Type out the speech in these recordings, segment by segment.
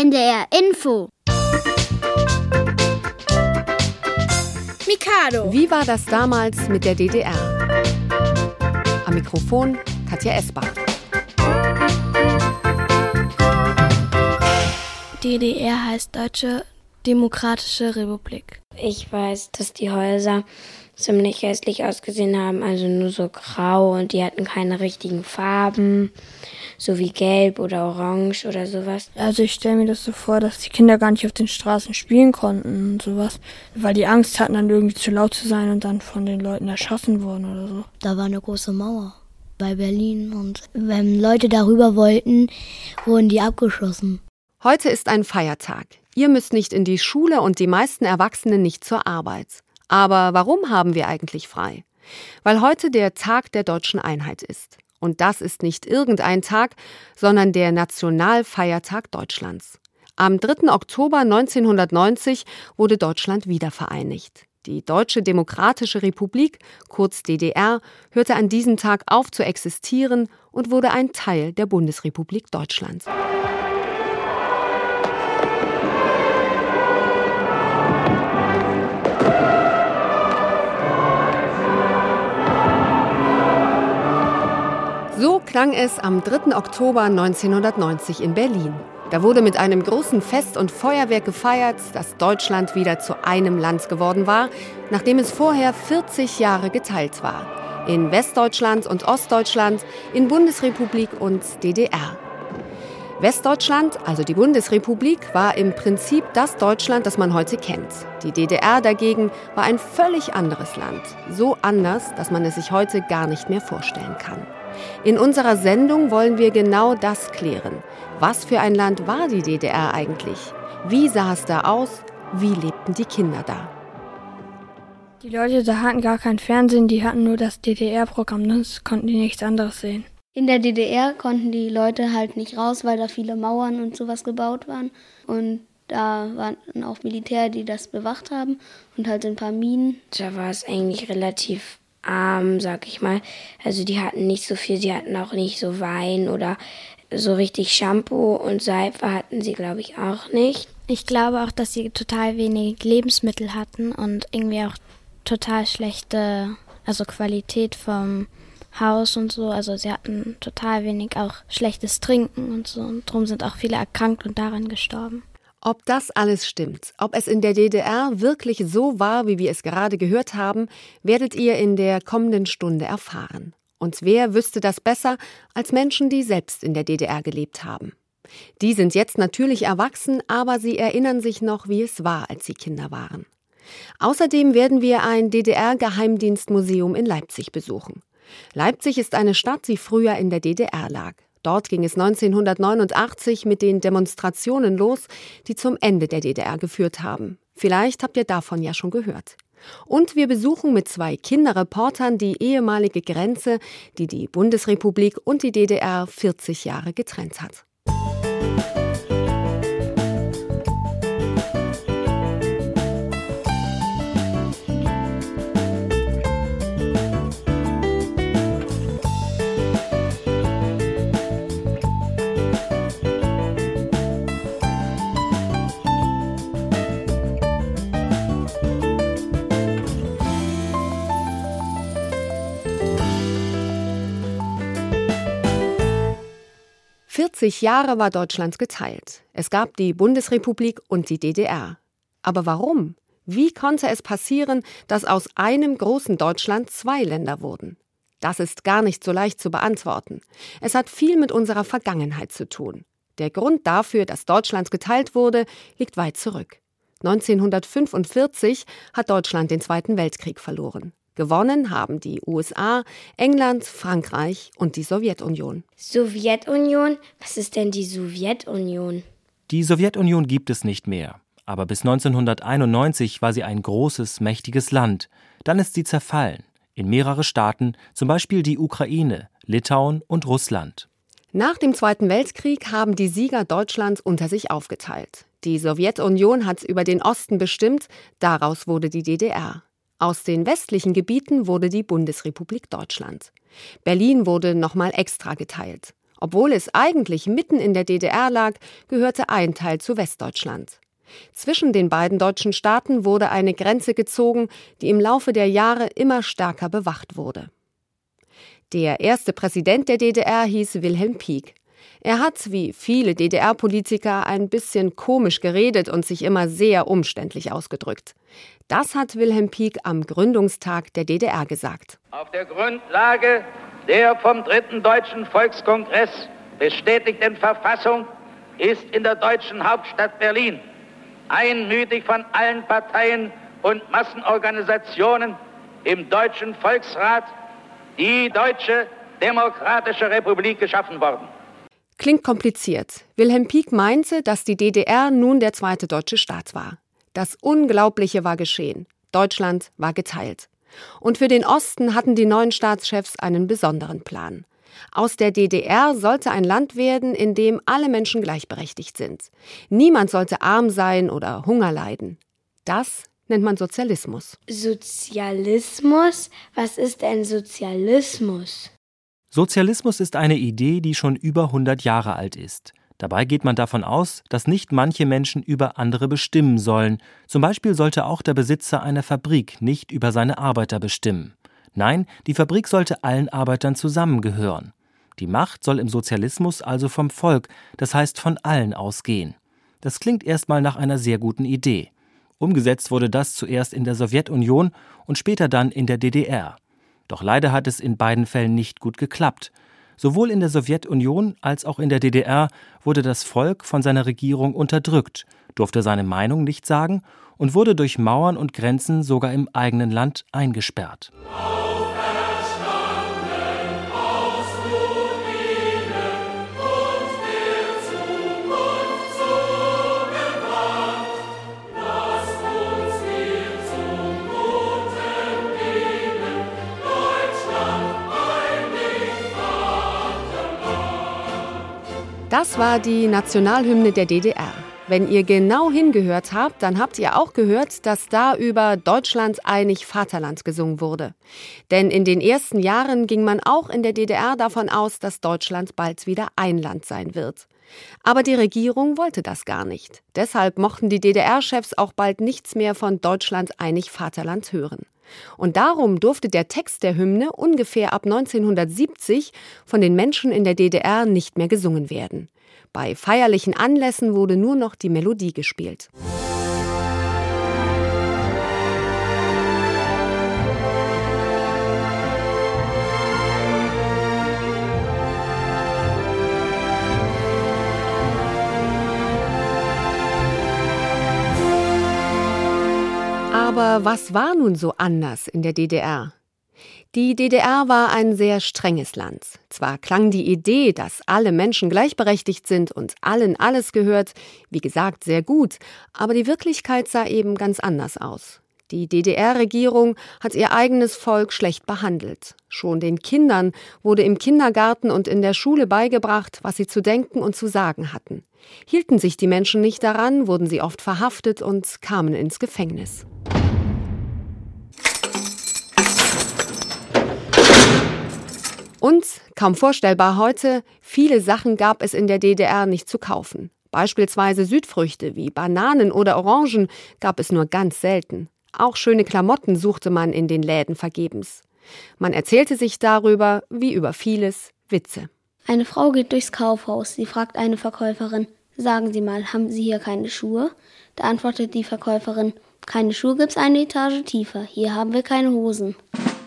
NDR Info. Mikado. Wie war das damals mit der DDR? Am Mikrofon Katja Esbach. DDR heißt Deutsche Demokratische Republik. Ich weiß, dass die Häuser ziemlich hässlich ausgesehen haben, also nur so grau und die hatten keine richtigen Farben, so wie gelb oder orange oder sowas. Also ich stelle mir das so vor, dass die Kinder gar nicht auf den Straßen spielen konnten und sowas, weil die Angst hatten, dann irgendwie zu laut zu sein und dann von den Leuten erschossen wurden oder so. Da war eine große Mauer bei Berlin und wenn Leute darüber wollten, wurden die abgeschossen. Heute ist ein Feiertag. Ihr müsst nicht in die Schule und die meisten Erwachsenen nicht zur Arbeit. Aber warum haben wir eigentlich frei? Weil heute der Tag der deutschen Einheit ist. Und das ist nicht irgendein Tag, sondern der Nationalfeiertag Deutschlands. Am 3. Oktober 1990 wurde Deutschland wiedervereinigt. Die Deutsche Demokratische Republik, kurz DDR, hörte an diesem Tag auf zu existieren und wurde ein Teil der Bundesrepublik Deutschland. Klang es am 3. Oktober 1990 in Berlin. Da wurde mit einem großen Fest und Feuerwerk gefeiert, dass Deutschland wieder zu einem Land geworden war, nachdem es vorher 40 Jahre geteilt war. In Westdeutschland und Ostdeutschland, in Bundesrepublik und DDR. Westdeutschland, also die Bundesrepublik, war im Prinzip das Deutschland, das man heute kennt. Die DDR dagegen war ein völlig anderes Land. So anders, dass man es sich heute gar nicht mehr vorstellen kann. In unserer Sendung wollen wir genau das klären. Was für ein Land war die DDR eigentlich? Wie sah es da aus? Wie lebten die Kinder da? Die Leute da hatten gar kein Fernsehen, die hatten nur das DDR-Programm, das konnten die nichts anderes sehen. In der DDR konnten die Leute halt nicht raus, weil da viele Mauern und sowas gebaut waren. Und da waren auch Militär, die das bewacht haben und halt ein paar Minen. Da war es eigentlich relativ arm, sag ich mal. Also die hatten nicht so viel, sie hatten auch nicht so Wein oder so richtig Shampoo und Seife hatten sie, glaube ich, auch nicht. Ich glaube auch, dass sie total wenig Lebensmittel hatten und irgendwie auch total schlechte, also Qualität vom Haus und so. Also sie hatten total wenig auch schlechtes Trinken und so. Und darum sind auch viele erkrankt und daran gestorben. Ob das alles stimmt, ob es in der DDR wirklich so war, wie wir es gerade gehört haben, werdet ihr in der kommenden Stunde erfahren. Und wer wüsste das besser als Menschen, die selbst in der DDR gelebt haben? Die sind jetzt natürlich erwachsen, aber sie erinnern sich noch, wie es war, als sie Kinder waren. Außerdem werden wir ein DDR-Geheimdienstmuseum in Leipzig besuchen. Leipzig ist eine Stadt, die früher in der DDR lag. Dort ging es 1989 mit den Demonstrationen los, die zum Ende der DDR geführt haben. Vielleicht habt ihr davon ja schon gehört. Und wir besuchen mit zwei Kinderreportern die ehemalige Grenze, die die Bundesrepublik und die DDR 40 Jahre getrennt hat. 40 Jahre war Deutschland geteilt. Es gab die Bundesrepublik und die DDR. Aber warum? Wie konnte es passieren, dass aus einem großen Deutschland zwei Länder wurden? Das ist gar nicht so leicht zu beantworten. Es hat viel mit unserer Vergangenheit zu tun. Der Grund dafür, dass Deutschland geteilt wurde, liegt weit zurück. 1945 hat Deutschland den Zweiten Weltkrieg verloren. Gewonnen haben die USA, England, Frankreich und die Sowjetunion. Sowjetunion? Was ist denn die Sowjetunion? Die Sowjetunion gibt es nicht mehr. Aber bis 1991 war sie ein großes, mächtiges Land. Dann ist sie zerfallen. In mehrere Staaten, zum Beispiel die Ukraine, Litauen und Russland. Nach dem Zweiten Weltkrieg haben die Sieger Deutschlands unter sich aufgeteilt. Die Sowjetunion hat über den Osten bestimmt, daraus wurde die DDR. Aus den westlichen Gebieten wurde die Bundesrepublik Deutschland. Berlin wurde nochmal extra geteilt. Obwohl es eigentlich mitten in der DDR lag, gehörte ein Teil zu Westdeutschland. Zwischen den beiden deutschen Staaten wurde eine Grenze gezogen, die im Laufe der Jahre immer stärker bewacht wurde. Der erste Präsident der DDR hieß Wilhelm Pieck. Er hat, wie viele DDR-Politiker, ein bisschen komisch geredet und sich immer sehr umständlich ausgedrückt. Das hat Wilhelm Pieck am Gründungstag der DDR gesagt. Auf der Grundlage der vom Dritten Deutschen Volkskongress bestätigten Verfassung ist in der deutschen Hauptstadt Berlin einmütig von allen Parteien und Massenorganisationen im Deutschen Volksrat die Deutsche Demokratische Republik geschaffen worden. Klingt kompliziert. Wilhelm Pieck meinte, dass die DDR nun der zweite deutsche Staat war. Das Unglaubliche war geschehen. Deutschland war geteilt. Und für den Osten hatten die neuen Staatschefs einen besonderen Plan. Aus der DDR sollte ein Land werden, in dem alle Menschen gleichberechtigt sind. Niemand sollte arm sein oder Hunger leiden. Das nennt man Sozialismus. Sozialismus? Was ist ein Sozialismus? Sozialismus ist eine Idee, die schon über 100 Jahre alt ist. Dabei geht man davon aus, dass nicht manche Menschen über andere bestimmen sollen. Zum Beispiel sollte auch der Besitzer einer Fabrik nicht über seine Arbeiter bestimmen. Nein, die Fabrik sollte allen Arbeitern zusammengehören. Die Macht soll im Sozialismus also vom Volk, das heißt von allen ausgehen. Das klingt erstmal nach einer sehr guten Idee. Umgesetzt wurde das zuerst in der Sowjetunion und später dann in der DDR. Doch leider hat es in beiden Fällen nicht gut geklappt. Sowohl in der Sowjetunion als auch in der DDR wurde das Volk von seiner Regierung unterdrückt, durfte seine Meinung nicht sagen und wurde durch Mauern und Grenzen sogar im eigenen Land eingesperrt. Das war die Nationalhymne der DDR. Wenn ihr genau hingehört habt, dann habt ihr auch gehört, dass da über Deutschland einig Vaterland gesungen wurde. Denn in den ersten Jahren ging man auch in der DDR davon aus, dass Deutschland bald wieder ein Land sein wird. Aber die Regierung wollte das gar nicht. Deshalb mochten die DDR-Chefs auch bald nichts mehr von Deutschland einig Vaterland hören. Und darum durfte der Text der Hymne ungefähr ab 1970 von den Menschen in der DDR nicht mehr gesungen werden. Bei feierlichen Anlässen wurde nur noch die Melodie gespielt. Aber was war nun so anders in der DDR? Die DDR war ein sehr strenges Land. Zwar klang die Idee, dass alle Menschen gleichberechtigt sind und allen alles gehört, wie gesagt, sehr gut, aber die Wirklichkeit sah eben ganz anders aus. Die DDR-Regierung hat ihr eigenes Volk schlecht behandelt. Schon den Kindern wurde im Kindergarten und in der Schule beigebracht, was sie zu denken und zu sagen hatten. Hielten sich die Menschen nicht daran, wurden sie oft verhaftet und kamen ins Gefängnis. Und, kaum vorstellbar heute, viele Sachen gab es in der DDR nicht zu kaufen. Beispielsweise Südfrüchte wie Bananen oder Orangen gab es nur ganz selten. Auch schöne Klamotten suchte man in den Läden vergebens. Man erzählte sich darüber, wie über vieles, Witze. Eine Frau geht durchs Kaufhaus. Sie fragt eine Verkäuferin, sagen Sie mal, haben Sie hier keine Schuhe? Da antwortet die Verkäuferin, keine Schuhe gibt's eine Etage tiefer. Hier haben wir keine Hosen.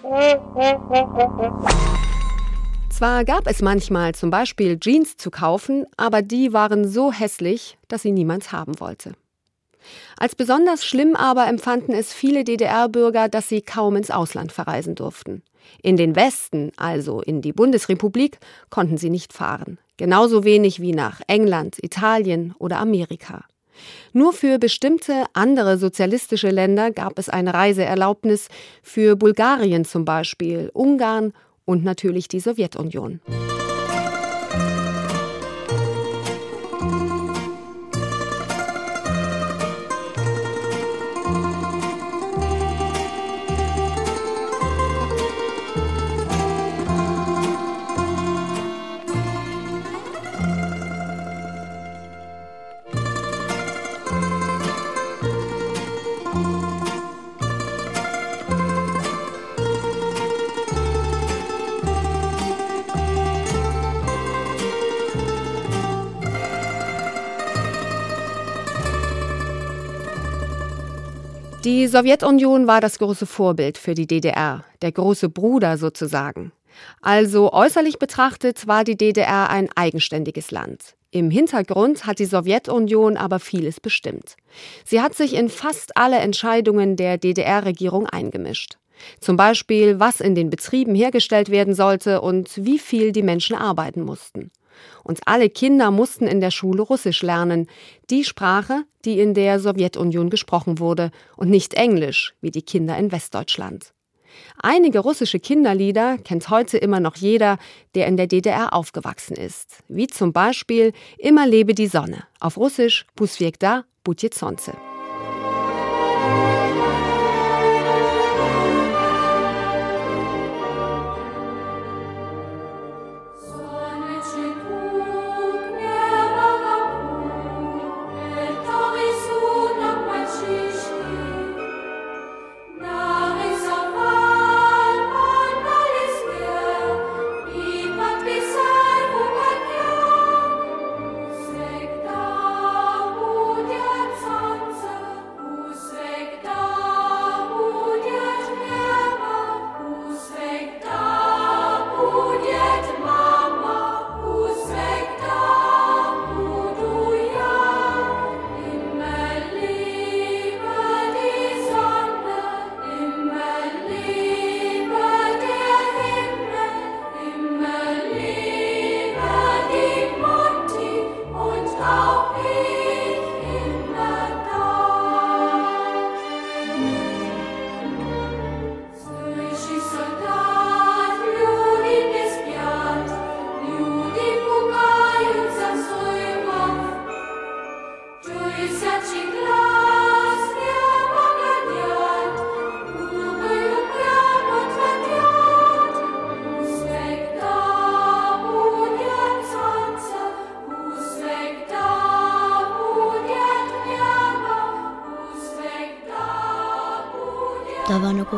Zwar gab es manchmal zum Beispiel Jeans zu kaufen, aber die waren so hässlich, dass sie niemand haben wollte. Als besonders schlimm aber empfanden es viele DDR-Bürger, dass sie kaum ins Ausland verreisen durften. In den Westen, also in die Bundesrepublik, konnten sie nicht fahren. Genauso wenig wie nach England, Italien oder Amerika. Nur für bestimmte andere sozialistische Länder gab es eine Reiseerlaubnis, für Bulgarien zum Beispiel, Ungarn und natürlich die Sowjetunion. Die Sowjetunion war das große Vorbild für die DDR, der große Bruder sozusagen. Also äußerlich betrachtet war die DDR ein eigenständiges Land. Im Hintergrund hat die Sowjetunion aber vieles bestimmt. Sie hat sich in fast alle Entscheidungen der DDR-Regierung eingemischt. Zum Beispiel, was in den Betrieben hergestellt werden sollte und wie viel die Menschen arbeiten mussten. Und alle Kinder mussten in der Schule Russisch lernen, die Sprache, die in der Sowjetunion gesprochen wurde, und nicht Englisch, wie die Kinder in Westdeutschland. Einige russische Kinderlieder kennt heute immer noch jeder, der in der DDR aufgewachsen ist, wie zum Beispiel Immer lebe die Sonne, auf Russisch Pusviekda Budje Sonce.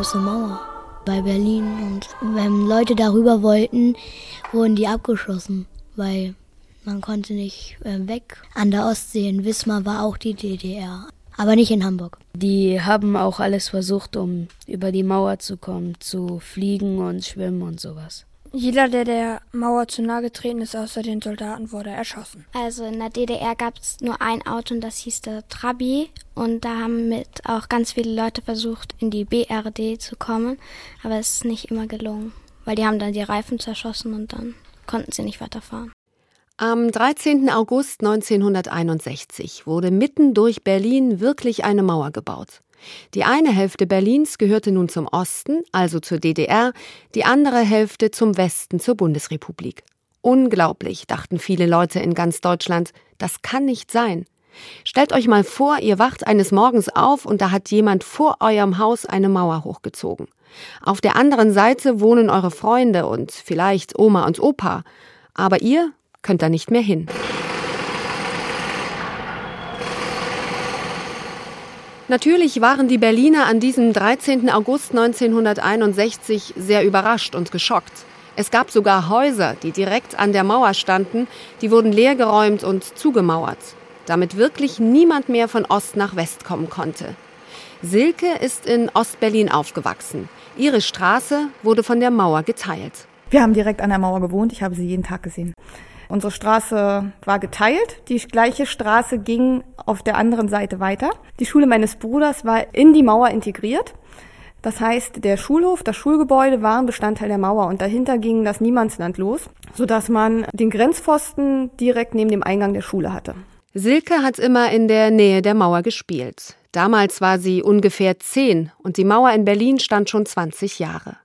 Große Mauer bei Berlin und wenn Leute darüber wollten, wurden die abgeschossen, weil man konnte nicht äh, weg. An der Ostsee in Wismar war auch die DDR, aber nicht in Hamburg. Die haben auch alles versucht, um über die Mauer zu kommen, zu fliegen und schwimmen und sowas. Jeder, der der Mauer zu nahe getreten ist, außer den Soldaten, wurde erschossen. Also in der DDR gab es nur ein Auto und das hieß der Trabi. Und da haben mit auch ganz viele Leute versucht, in die BRD zu kommen. Aber es ist nicht immer gelungen, weil die haben dann die Reifen zerschossen und dann konnten sie nicht weiterfahren. Am 13. August 1961 wurde mitten durch Berlin wirklich eine Mauer gebaut. Die eine Hälfte Berlins gehörte nun zum Osten, also zur DDR, die andere Hälfte zum Westen, zur Bundesrepublik. Unglaublich, dachten viele Leute in ganz Deutschland, das kann nicht sein. Stellt euch mal vor, ihr wacht eines Morgens auf und da hat jemand vor eurem Haus eine Mauer hochgezogen. Auf der anderen Seite wohnen eure Freunde und vielleicht Oma und Opa, aber ihr könnt da nicht mehr hin. Natürlich waren die Berliner an diesem 13. August 1961 sehr überrascht und geschockt. Es gab sogar Häuser, die direkt an der Mauer standen, die wurden leergeräumt und zugemauert, damit wirklich niemand mehr von Ost nach West kommen konnte. Silke ist in Ostberlin aufgewachsen. Ihre Straße wurde von der Mauer geteilt. Wir haben direkt an der Mauer gewohnt, ich habe sie jeden Tag gesehen. Unsere Straße war geteilt. Die gleiche Straße ging auf der anderen Seite weiter. Die Schule meines Bruders war in die Mauer integriert. Das heißt, der Schulhof, das Schulgebäude waren Bestandteil der Mauer und dahinter ging das Niemandsland los, sodass man den Grenzpfosten direkt neben dem Eingang der Schule hatte. Silke hat immer in der Nähe der Mauer gespielt. Damals war sie ungefähr zehn und die Mauer in Berlin stand schon 20 Jahre.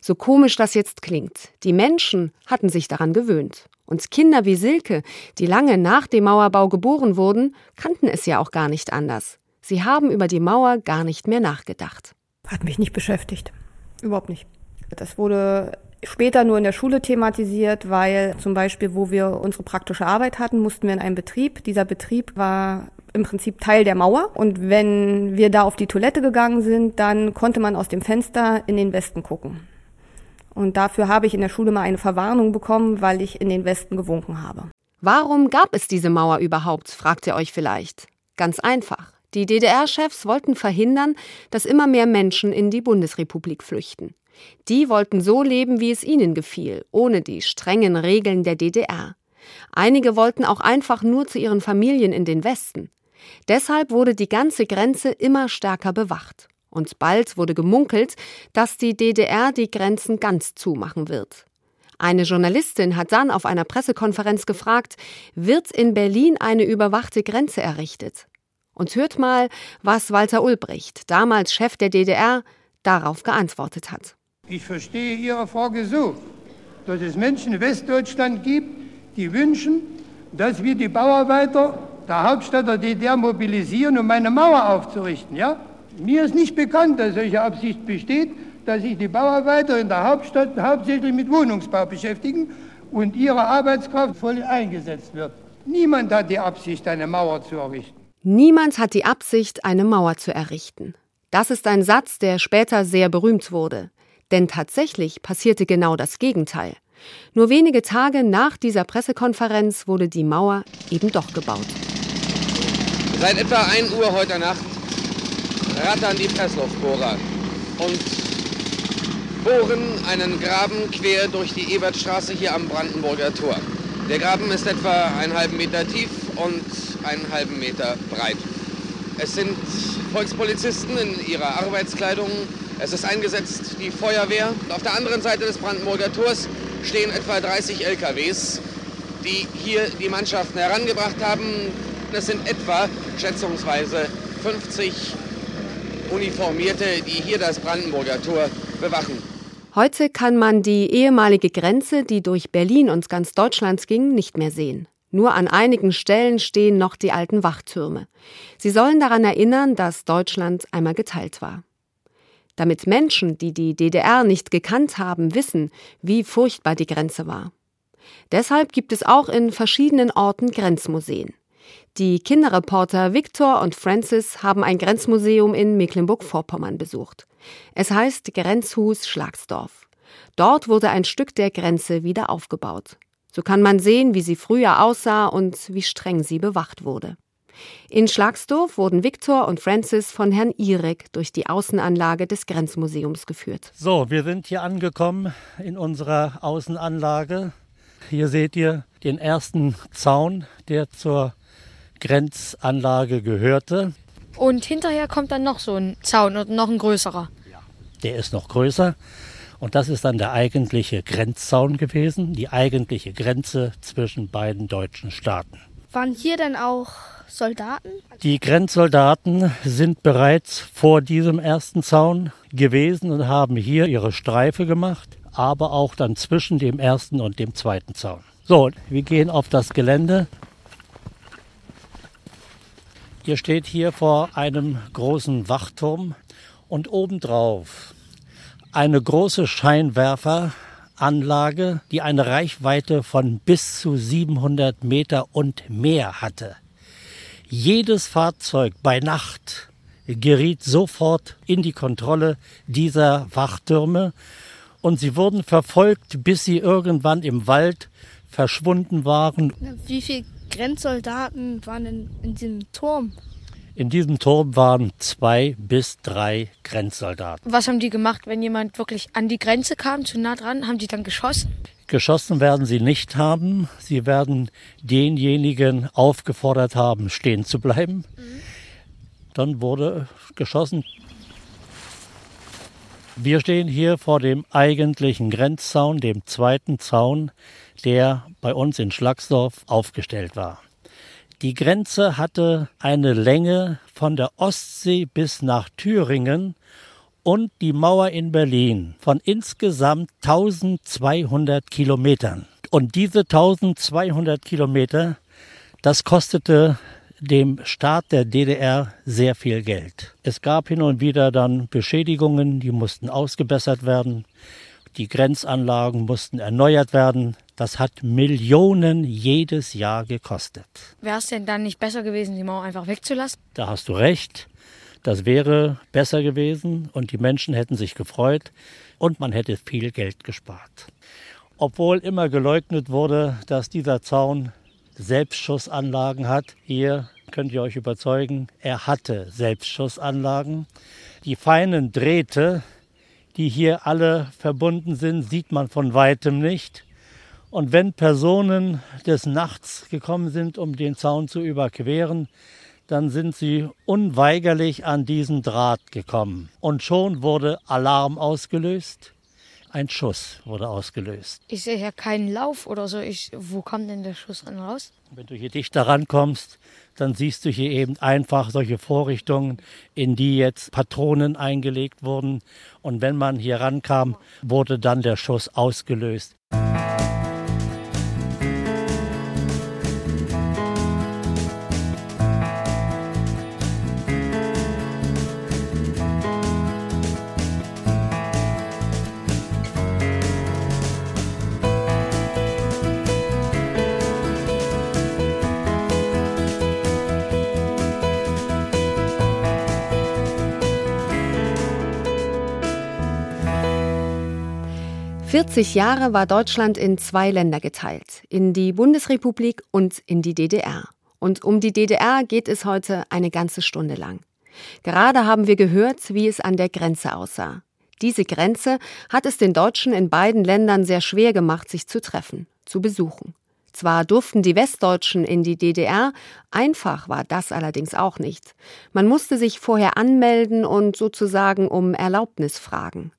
So komisch das jetzt klingt, die Menschen hatten sich daran gewöhnt. Und Kinder wie Silke, die lange nach dem Mauerbau geboren wurden, kannten es ja auch gar nicht anders. Sie haben über die Mauer gar nicht mehr nachgedacht. Hat mich nicht beschäftigt. Überhaupt nicht. Das wurde später nur in der Schule thematisiert, weil zum Beispiel, wo wir unsere praktische Arbeit hatten, mussten wir in einen Betrieb. Dieser Betrieb war im Prinzip Teil der Mauer. Und wenn wir da auf die Toilette gegangen sind, dann konnte man aus dem Fenster in den Westen gucken. Und dafür habe ich in der Schule mal eine Verwarnung bekommen, weil ich in den Westen gewunken habe. Warum gab es diese Mauer überhaupt, fragt ihr euch vielleicht. Ganz einfach. Die DDR-Chefs wollten verhindern, dass immer mehr Menschen in die Bundesrepublik flüchten. Die wollten so leben, wie es ihnen gefiel, ohne die strengen Regeln der DDR. Einige wollten auch einfach nur zu ihren Familien in den Westen. Deshalb wurde die ganze Grenze immer stärker bewacht. Und bald wurde gemunkelt, dass die DDR die Grenzen ganz zumachen wird. Eine Journalistin hat dann auf einer Pressekonferenz gefragt, wird in Berlin eine überwachte Grenze errichtet? Und hört mal, was Walter Ulbricht, damals Chef der DDR, darauf geantwortet hat. Ich verstehe Ihre Frage so, dass es Menschen in Westdeutschland gibt, die wünschen, dass wir die Bauarbeiter der Hauptstadt der DDR mobilisieren, um eine Mauer aufzurichten. Ja? Mir ist nicht bekannt, dass solche Absicht besteht, dass sich die Bauarbeiter in der Hauptstadt hauptsächlich mit Wohnungsbau beschäftigen und ihre Arbeitskraft voll eingesetzt wird. Niemand hat die Absicht, eine Mauer zu errichten. Niemand hat die Absicht, eine Mauer zu errichten. Das ist ein Satz, der später sehr berühmt wurde. Denn tatsächlich passierte genau das Gegenteil. Nur wenige Tage nach dieser Pressekonferenz wurde die Mauer eben doch gebaut. Seit etwa 1 Uhr heute Nacht rattern die Pressluftbohrer und bohren einen Graben quer durch die Ebertstraße hier am Brandenburger Tor. Der Graben ist etwa einen halben Meter tief und einen halben Meter breit. Es sind Volkspolizisten in ihrer Arbeitskleidung. Es ist eingesetzt die Feuerwehr. Auf der anderen Seite des Brandenburger Tors stehen etwa 30 LKWs, die hier die Mannschaften herangebracht haben. Das sind etwa schätzungsweise 50 Uniformierte, die hier das Brandenburger Tor bewachen. Heute kann man die ehemalige Grenze, die durch Berlin und ganz Deutschland ging, nicht mehr sehen. Nur an einigen Stellen stehen noch die alten Wachtürme. Sie sollen daran erinnern, dass Deutschland einmal geteilt war damit Menschen, die die DDR nicht gekannt haben, wissen, wie furchtbar die Grenze war. Deshalb gibt es auch in verschiedenen Orten Grenzmuseen. Die Kinderreporter Victor und Francis haben ein Grenzmuseum in Mecklenburg-Vorpommern besucht. Es heißt Grenzhus Schlagsdorf. Dort wurde ein Stück der Grenze wieder aufgebaut. So kann man sehen, wie sie früher aussah und wie streng sie bewacht wurde. In Schlagsdorf wurden Viktor und Francis von Herrn Irek durch die Außenanlage des Grenzmuseums geführt. So, wir sind hier angekommen in unserer Außenanlage. Hier seht ihr den ersten Zaun, der zur Grenzanlage gehörte. Und hinterher kommt dann noch so ein Zaun und noch ein größerer. Ja, der ist noch größer. Und das ist dann der eigentliche Grenzzaun gewesen, die eigentliche Grenze zwischen beiden deutschen Staaten. Waren hier dann auch Soldaten? Die Grenzsoldaten sind bereits vor diesem ersten Zaun gewesen und haben hier ihre Streife gemacht, aber auch dann zwischen dem ersten und dem zweiten Zaun. So, wir gehen auf das Gelände. Ihr steht hier vor einem großen Wachturm und obendrauf eine große Scheinwerferanlage, die eine Reichweite von bis zu 700 Meter und mehr hatte. Jedes Fahrzeug bei Nacht geriet sofort in die Kontrolle dieser Wachtürme und sie wurden verfolgt, bis sie irgendwann im Wald verschwunden waren. Wie viele Grenzsoldaten waren in, in diesem Turm? In diesem Turm waren zwei bis drei Grenzsoldaten. Was haben die gemacht, wenn jemand wirklich an die Grenze kam, zu nah dran? Haben die dann geschossen? Geschossen werden sie nicht haben. Sie werden denjenigen aufgefordert haben, stehen zu bleiben. Mhm. Dann wurde geschossen. Wir stehen hier vor dem eigentlichen Grenzzaun, dem zweiten Zaun, der bei uns in Schlagsdorf aufgestellt war. Die Grenze hatte eine Länge von der Ostsee bis nach Thüringen und die Mauer in Berlin von insgesamt 1200 Kilometern. Und diese 1200 Kilometer, das kostete dem Staat der DDR sehr viel Geld. Es gab hin und wieder dann Beschädigungen, die mussten ausgebessert werden. Die Grenzanlagen mussten erneuert werden. Das hat Millionen jedes Jahr gekostet. Wäre es denn dann nicht besser gewesen, die Mauer einfach wegzulassen? Da hast du recht. Das wäre besser gewesen und die Menschen hätten sich gefreut und man hätte viel Geld gespart. Obwohl immer geleugnet wurde, dass dieser Zaun Selbstschussanlagen hat. Hier könnt ihr euch überzeugen, er hatte Selbstschussanlagen. Die feinen Drähte, die hier alle verbunden sind, sieht man von weitem nicht. Und wenn Personen des Nachts gekommen sind, um den Zaun zu überqueren, dann sind sie unweigerlich an diesen Draht gekommen. Und schon wurde Alarm ausgelöst. Ein Schuss wurde ausgelöst. Ich sehe ja keinen Lauf oder so. Ich, wo kam denn der Schuss dann raus? Wenn du hier dichter rankommst, dann siehst du hier eben einfach solche Vorrichtungen, in die jetzt Patronen eingelegt wurden. Und wenn man hier rankam, wurde dann der Schuss ausgelöst. 40 Jahre war Deutschland in zwei Länder geteilt, in die Bundesrepublik und in die DDR. Und um die DDR geht es heute eine ganze Stunde lang. Gerade haben wir gehört, wie es an der Grenze aussah. Diese Grenze hat es den Deutschen in beiden Ländern sehr schwer gemacht, sich zu treffen, zu besuchen. Zwar durften die Westdeutschen in die DDR, einfach war das allerdings auch nicht. Man musste sich vorher anmelden und sozusagen um Erlaubnis fragen.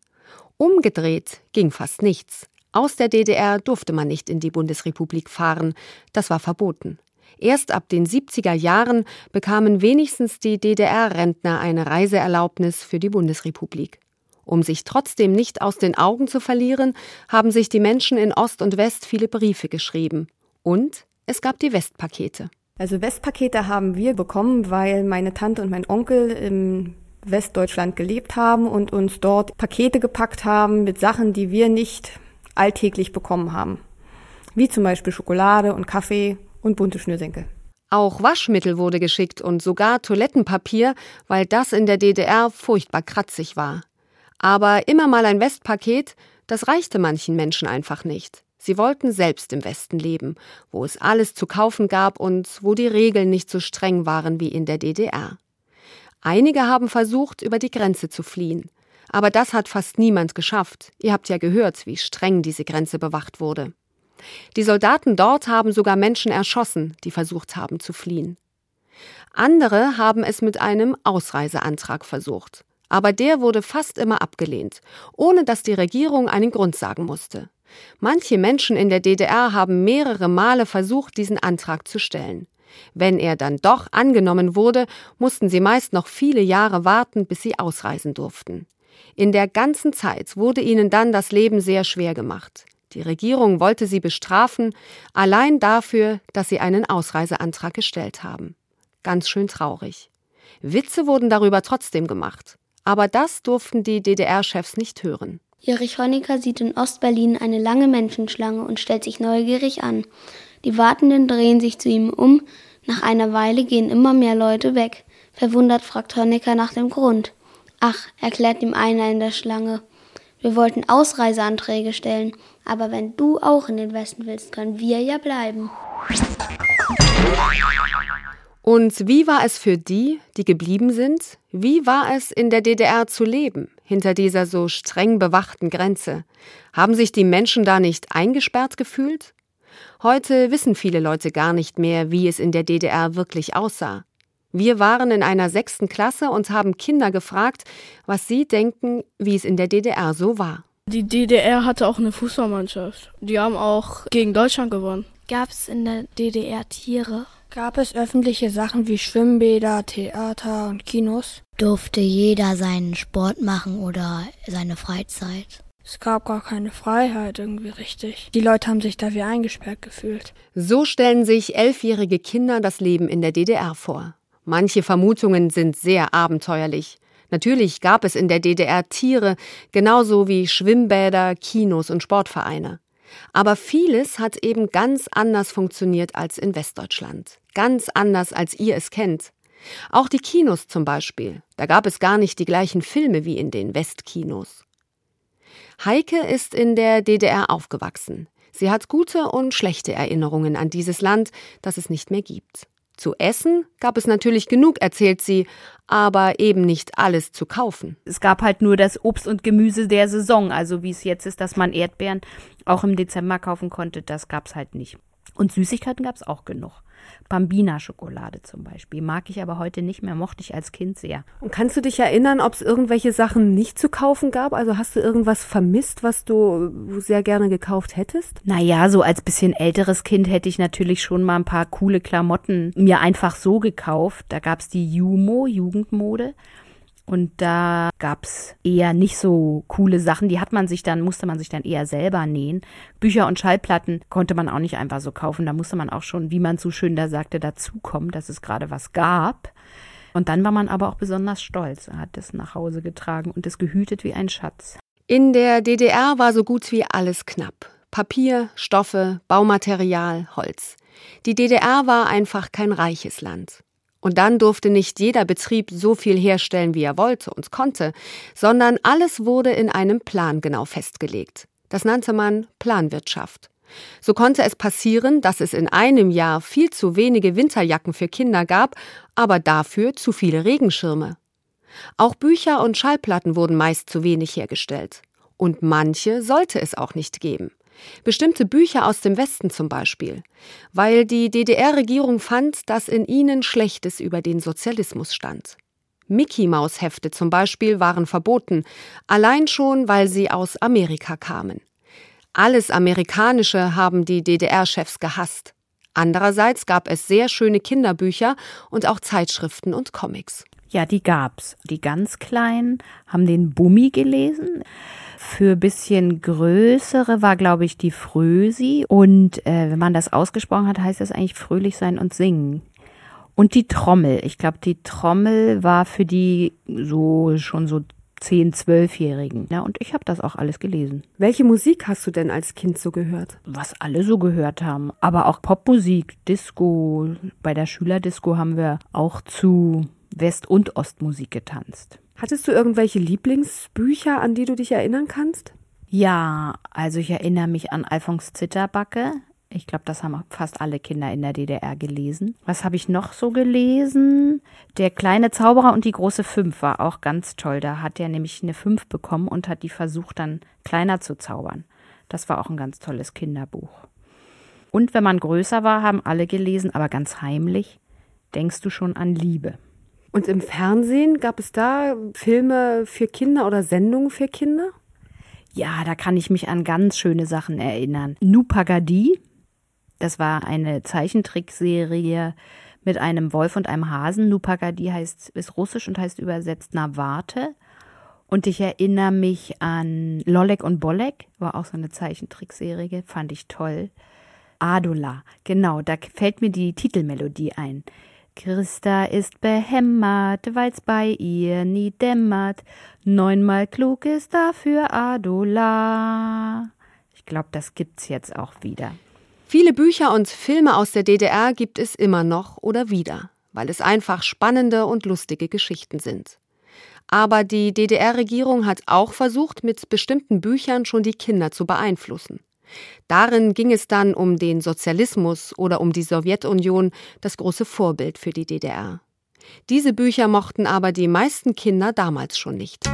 Umgedreht ging fast nichts. Aus der DDR durfte man nicht in die Bundesrepublik fahren, das war verboten. Erst ab den 70er Jahren bekamen wenigstens die DDR-Rentner eine Reiseerlaubnis für die Bundesrepublik. Um sich trotzdem nicht aus den Augen zu verlieren, haben sich die Menschen in Ost und West viele Briefe geschrieben. Und es gab die Westpakete. Also Westpakete haben wir bekommen, weil meine Tante und mein Onkel im Westdeutschland gelebt haben und uns dort Pakete gepackt haben mit Sachen, die wir nicht alltäglich bekommen haben. Wie zum Beispiel Schokolade und Kaffee und bunte Schnürsenkel. Auch Waschmittel wurde geschickt und sogar Toilettenpapier, weil das in der DDR furchtbar kratzig war. Aber immer mal ein Westpaket, das reichte manchen Menschen einfach nicht. Sie wollten selbst im Westen leben, wo es alles zu kaufen gab und wo die Regeln nicht so streng waren wie in der DDR. Einige haben versucht, über die Grenze zu fliehen. Aber das hat fast niemand geschafft. Ihr habt ja gehört, wie streng diese Grenze bewacht wurde. Die Soldaten dort haben sogar Menschen erschossen, die versucht haben zu fliehen. Andere haben es mit einem Ausreiseantrag versucht. Aber der wurde fast immer abgelehnt, ohne dass die Regierung einen Grund sagen musste. Manche Menschen in der DDR haben mehrere Male versucht, diesen Antrag zu stellen. Wenn er dann doch angenommen wurde, mussten sie meist noch viele Jahre warten, bis sie ausreisen durften. In der ganzen Zeit wurde ihnen dann das Leben sehr schwer gemacht. Die Regierung wollte sie bestrafen, allein dafür, dass sie einen Ausreiseantrag gestellt haben. Ganz schön traurig. Witze wurden darüber trotzdem gemacht. Aber das durften die DDR-Chefs nicht hören. Erich Honecker sieht in Ostberlin eine lange Menschenschlange und stellt sich neugierig an. Die Wartenden drehen sich zu ihm um. Nach einer Weile gehen immer mehr Leute weg. Verwundert fragt Honecker nach dem Grund. Ach, erklärt ihm einer in der Schlange. Wir wollten Ausreiseanträge stellen, aber wenn du auch in den Westen willst, können wir ja bleiben. Und wie war es für die, die geblieben sind? Wie war es in der DDR zu leben, hinter dieser so streng bewachten Grenze? Haben sich die Menschen da nicht eingesperrt gefühlt? Heute wissen viele Leute gar nicht mehr, wie es in der DDR wirklich aussah. Wir waren in einer sechsten Klasse und haben Kinder gefragt, was sie denken, wie es in der DDR so war. Die DDR hatte auch eine Fußballmannschaft. Die haben auch gegen Deutschland gewonnen. Gab es in der DDR Tiere? Gab es öffentliche Sachen wie Schwimmbäder, Theater und Kinos? Durfte jeder seinen Sport machen oder seine Freizeit? Es gab gar keine Freiheit irgendwie richtig. Die Leute haben sich da wie eingesperrt gefühlt. So stellen sich elfjährige Kinder das Leben in der DDR vor. Manche Vermutungen sind sehr abenteuerlich. Natürlich gab es in der DDR Tiere, genauso wie Schwimmbäder, Kinos und Sportvereine. Aber vieles hat eben ganz anders funktioniert als in Westdeutschland. Ganz anders, als ihr es kennt. Auch die Kinos zum Beispiel. Da gab es gar nicht die gleichen Filme wie in den Westkinos. Heike ist in der DDR aufgewachsen. Sie hat gute und schlechte Erinnerungen an dieses Land, das es nicht mehr gibt. Zu essen gab es natürlich genug, erzählt sie, aber eben nicht alles zu kaufen. Es gab halt nur das Obst und Gemüse der Saison, also wie es jetzt ist, dass man Erdbeeren auch im Dezember kaufen konnte, das gab es halt nicht. Und Süßigkeiten gab es auch genug. Bambina-Schokolade zum Beispiel. Mag ich aber heute nicht mehr, mochte ich als Kind sehr. Und kannst du dich erinnern, ob es irgendwelche Sachen nicht zu kaufen gab? Also hast du irgendwas vermisst, was du sehr gerne gekauft hättest? Naja, so als bisschen älteres Kind hätte ich natürlich schon mal ein paar coole Klamotten mir einfach so gekauft. Da gab es die Jumo, Jugendmode. Und da gab's eher nicht so coole Sachen. Die hat man sich dann, musste man sich dann eher selber nähen. Bücher und Schallplatten konnte man auch nicht einfach so kaufen. Da musste man auch schon, wie man so schön da sagte, dazukommen, dass es gerade was gab. Und dann war man aber auch besonders stolz. Er hat es nach Hause getragen und es gehütet wie ein Schatz. In der DDR war so gut wie alles knapp. Papier, Stoffe, Baumaterial, Holz. Die DDR war einfach kein reiches Land. Und dann durfte nicht jeder Betrieb so viel herstellen, wie er wollte und konnte, sondern alles wurde in einem Plan genau festgelegt. Das nannte man Planwirtschaft. So konnte es passieren, dass es in einem Jahr viel zu wenige Winterjacken für Kinder gab, aber dafür zu viele Regenschirme. Auch Bücher und Schallplatten wurden meist zu wenig hergestellt. Und manche sollte es auch nicht geben. Bestimmte Bücher aus dem Westen zum Beispiel, weil die DDR-Regierung fand, dass in ihnen Schlechtes über den Sozialismus stand. Mickey-Maus-Hefte zum Beispiel waren verboten, allein schon, weil sie aus Amerika kamen. Alles Amerikanische haben die DDR-Chefs gehasst. Andererseits gab es sehr schöne Kinderbücher und auch Zeitschriften und Comics. Ja, die gab's. Die ganz Kleinen haben den Bummi gelesen. Für bisschen größere war, glaube ich, die Frösi. Und äh, wenn man das ausgesprochen hat, heißt das eigentlich fröhlich sein und singen. Und die Trommel. Ich glaube, die Trommel war für die so schon so 10, 12-Jährigen. Ja, und ich habe das auch alles gelesen. Welche Musik hast du denn als Kind so gehört? Was alle so gehört haben. Aber auch Popmusik, Disco. Bei der Schülerdisco haben wir auch zu West- und Ostmusik getanzt. Hattest du irgendwelche Lieblingsbücher, an die du dich erinnern kannst? Ja, also ich erinnere mich an Alphons Zitterbacke. Ich glaube, das haben fast alle Kinder in der DDR gelesen. Was habe ich noch so gelesen? Der kleine Zauberer und die große Fünf war auch ganz toll. Da hat er nämlich eine Fünf bekommen und hat die versucht, dann kleiner zu zaubern. Das war auch ein ganz tolles Kinderbuch. Und wenn man größer war, haben alle gelesen, aber ganz heimlich, denkst du schon an Liebe. Und im Fernsehen gab es da Filme für Kinder oder Sendungen für Kinder? Ja, da kann ich mich an ganz schöne Sachen erinnern. Nupagadi, das war eine Zeichentrickserie mit einem Wolf und einem Hasen. Nupagadi heißt, ist russisch und heißt übersetzt Na warte. Und ich erinnere mich an Lolek und Bolek, war auch so eine Zeichentrickserie, fand ich toll. Adola, genau, da fällt mir die Titelmelodie ein. Christa ist behämmert, weil's bei ihr nie dämmert. Neunmal klug ist dafür Adola. Ich glaube, das gibt's jetzt auch wieder. Viele Bücher und Filme aus der DDR gibt es immer noch oder wieder, weil es einfach spannende und lustige Geschichten sind. Aber die DDR-Regierung hat auch versucht, mit bestimmten Büchern schon die Kinder zu beeinflussen. Darin ging es dann um den Sozialismus oder um die Sowjetunion, das große Vorbild für die DDR. Diese Bücher mochten aber die meisten Kinder damals schon nicht.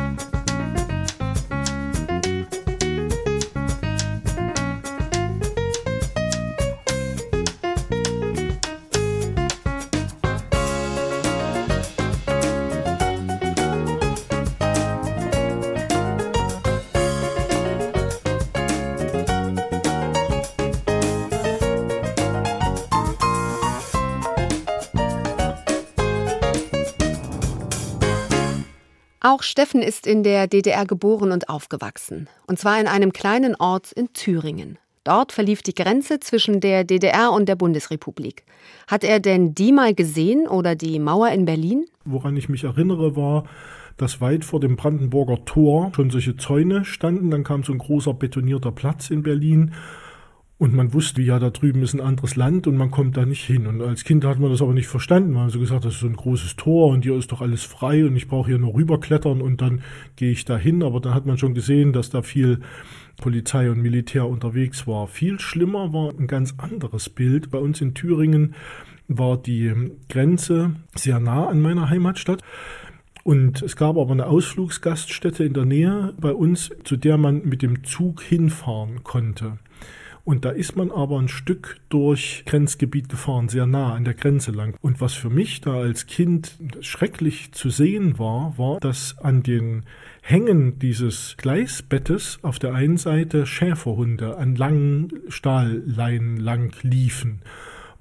Auch Steffen ist in der DDR geboren und aufgewachsen. Und zwar in einem kleinen Ort in Thüringen. Dort verlief die Grenze zwischen der DDR und der Bundesrepublik. Hat er denn die mal gesehen oder die Mauer in Berlin? Woran ich mich erinnere, war, dass weit vor dem Brandenburger Tor schon solche Zäune standen. Dann kam so ein großer betonierter Platz in Berlin. Und man wusste, ja, da drüben ist ein anderes Land und man kommt da nicht hin. Und als Kind hat man das aber nicht verstanden. Man hat so gesagt, das ist so ein großes Tor und hier ist doch alles frei und ich brauche hier nur rüberklettern und dann gehe ich da hin. Aber dann hat man schon gesehen, dass da viel Polizei und Militär unterwegs war. Viel schlimmer war ein ganz anderes Bild. Bei uns in Thüringen war die Grenze sehr nah an meiner Heimatstadt. Und es gab aber eine Ausflugsgaststätte in der Nähe bei uns, zu der man mit dem Zug hinfahren konnte. Und da ist man aber ein Stück durch Grenzgebiet gefahren, sehr nah an der Grenze lang. Und was für mich da als Kind schrecklich zu sehen war, war, dass an den Hängen dieses Gleisbettes auf der einen Seite Schäferhunde an langen Stahlleinen lang liefen.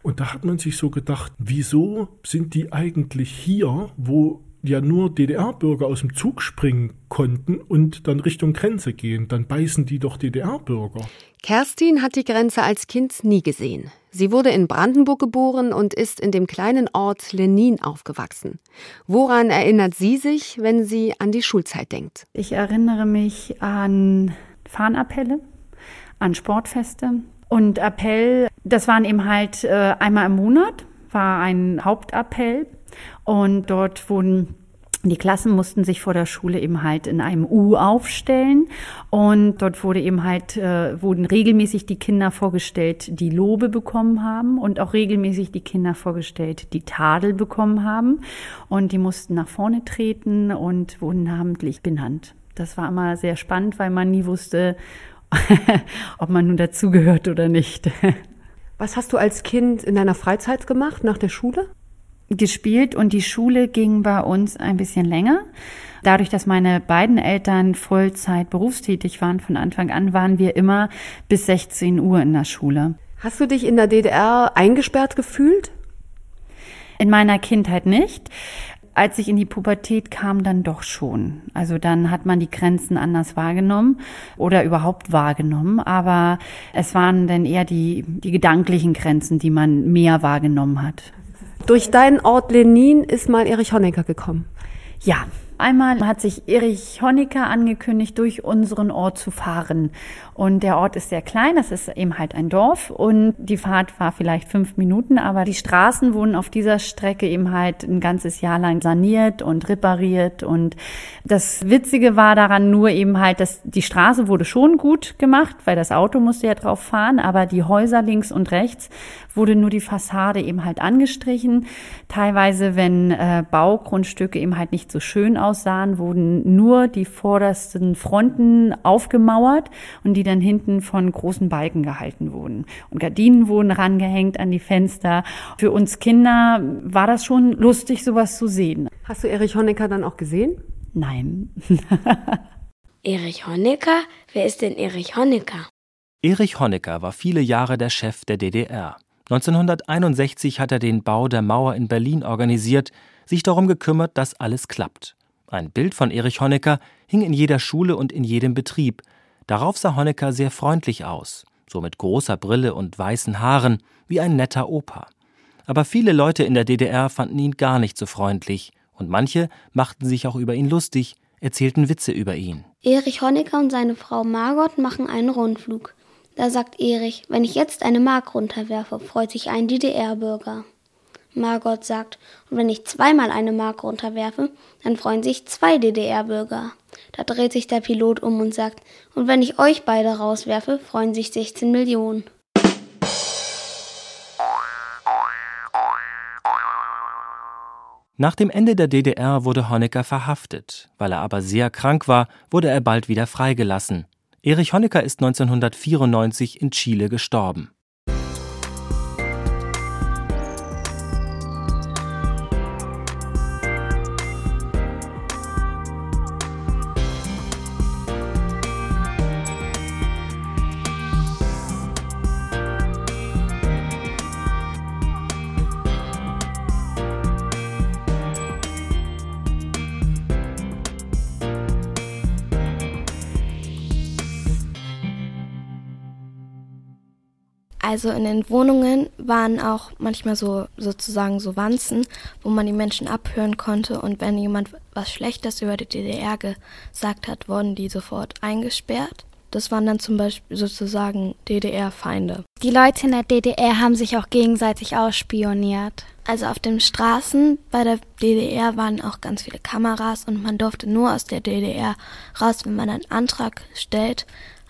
Und da hat man sich so gedacht, wieso sind die eigentlich hier, wo ja nur DDR-Bürger aus dem Zug springen konnten und dann Richtung Grenze gehen. Dann beißen die doch DDR-Bürger. Kerstin hat die Grenze als Kind nie gesehen. Sie wurde in Brandenburg geboren und ist in dem kleinen Ort Lenin aufgewachsen. Woran erinnert sie sich, wenn sie an die Schulzeit denkt? Ich erinnere mich an Fahnappelle, an Sportfeste und Appell. Das waren eben halt äh, einmal im Monat, war ein Hauptappell und dort wurden die Klassen mussten sich vor der Schule eben halt in einem U aufstellen und dort wurde eben halt äh, wurden regelmäßig die Kinder vorgestellt, die Lobe bekommen haben und auch regelmäßig die Kinder vorgestellt, die Tadel bekommen haben und die mussten nach vorne treten und wurden namentlich benannt. Das war immer sehr spannend, weil man nie wusste, ob man nun dazugehört oder nicht. Was hast du als Kind in deiner Freizeit gemacht nach der Schule? Gespielt und die Schule ging bei uns ein bisschen länger. Dadurch, dass meine beiden Eltern Vollzeit berufstätig waren von Anfang an, waren wir immer bis 16 Uhr in der Schule. Hast du dich in der DDR eingesperrt gefühlt? In meiner Kindheit nicht. Als ich in die Pubertät kam, dann doch schon. Also dann hat man die Grenzen anders wahrgenommen oder überhaupt wahrgenommen. Aber es waren dann eher die, die gedanklichen Grenzen, die man mehr wahrgenommen hat. Durch deinen Ort Lenin ist mal Erich Honecker gekommen. Ja, Einmal hat sich Erich Honecker angekündigt, durch unseren Ort zu fahren. Und der Ort ist sehr klein, das ist eben halt ein Dorf. Und die Fahrt war vielleicht fünf Minuten, aber die Straßen wurden auf dieser Strecke eben halt ein ganzes Jahr lang saniert und repariert. Und das Witzige war daran nur eben halt, dass die Straße wurde schon gut gemacht, weil das Auto musste ja drauf fahren, aber die Häuser links und rechts wurde nur die Fassade eben halt angestrichen. Teilweise, wenn äh, Baugrundstücke eben halt nicht so schön aussahen, wurden nur die vordersten Fronten aufgemauert und die dann hinten von großen Balken gehalten wurden. Und Gardinen wurden rangehängt an die Fenster. Für uns Kinder war das schon lustig, sowas zu sehen. Hast du Erich Honecker dann auch gesehen? Nein. Erich Honecker? Wer ist denn Erich Honecker? Erich Honecker war viele Jahre der Chef der DDR. 1961 hat er den Bau der Mauer in Berlin organisiert, sich darum gekümmert, dass alles klappt. Ein Bild von Erich Honecker hing in jeder Schule und in jedem Betrieb. Darauf sah Honecker sehr freundlich aus, so mit großer Brille und weißen Haaren, wie ein netter Opa. Aber viele Leute in der DDR fanden ihn gar nicht so freundlich, und manche machten sich auch über ihn lustig, erzählten Witze über ihn. Erich Honecker und seine Frau Margot machen einen Rundflug. Da sagt Erich, wenn ich jetzt eine Mark runterwerfe, freut sich ein DDR-Bürger. Margot sagt, und wenn ich zweimal eine Mark runterwerfe, dann freuen sich zwei DDR-Bürger. Da dreht sich der Pilot um und sagt, und wenn ich euch beide rauswerfe, freuen sich 16 Millionen. Nach dem Ende der DDR wurde Honecker verhaftet. Weil er aber sehr krank war, wurde er bald wieder freigelassen. Erich Honecker ist 1994 in Chile gestorben. Also in den Wohnungen waren auch manchmal so sozusagen so Wanzen, wo man die Menschen abhören konnte und wenn jemand was Schlechtes über die DDR gesagt hat, wurden die sofort eingesperrt. Das waren dann zum Beispiel sozusagen DDR-Feinde. Die Leute in der DDR haben sich auch gegenseitig ausspioniert. Also auf den Straßen bei der DDR waren auch ganz viele Kameras und man durfte nur aus der DDR raus, wenn man einen Antrag stellt.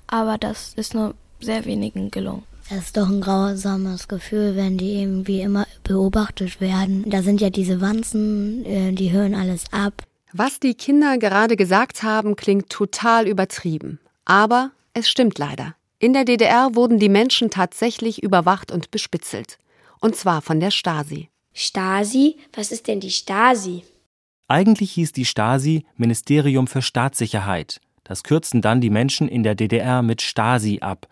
Aber das ist nur sehr wenigen gelungen. Das ist doch ein grausames Gefühl, wenn die irgendwie immer beobachtet werden. Da sind ja diese Wanzen, äh, die hören alles ab. Was die Kinder gerade gesagt haben, klingt total übertrieben. Aber es stimmt leider. In der DDR wurden die Menschen tatsächlich überwacht und bespitzelt. Und zwar von der Stasi. Stasi? Was ist denn die Stasi? Eigentlich hieß die Stasi Ministerium für Staatssicherheit. Das kürzten dann die Menschen in der DDR mit Stasi ab.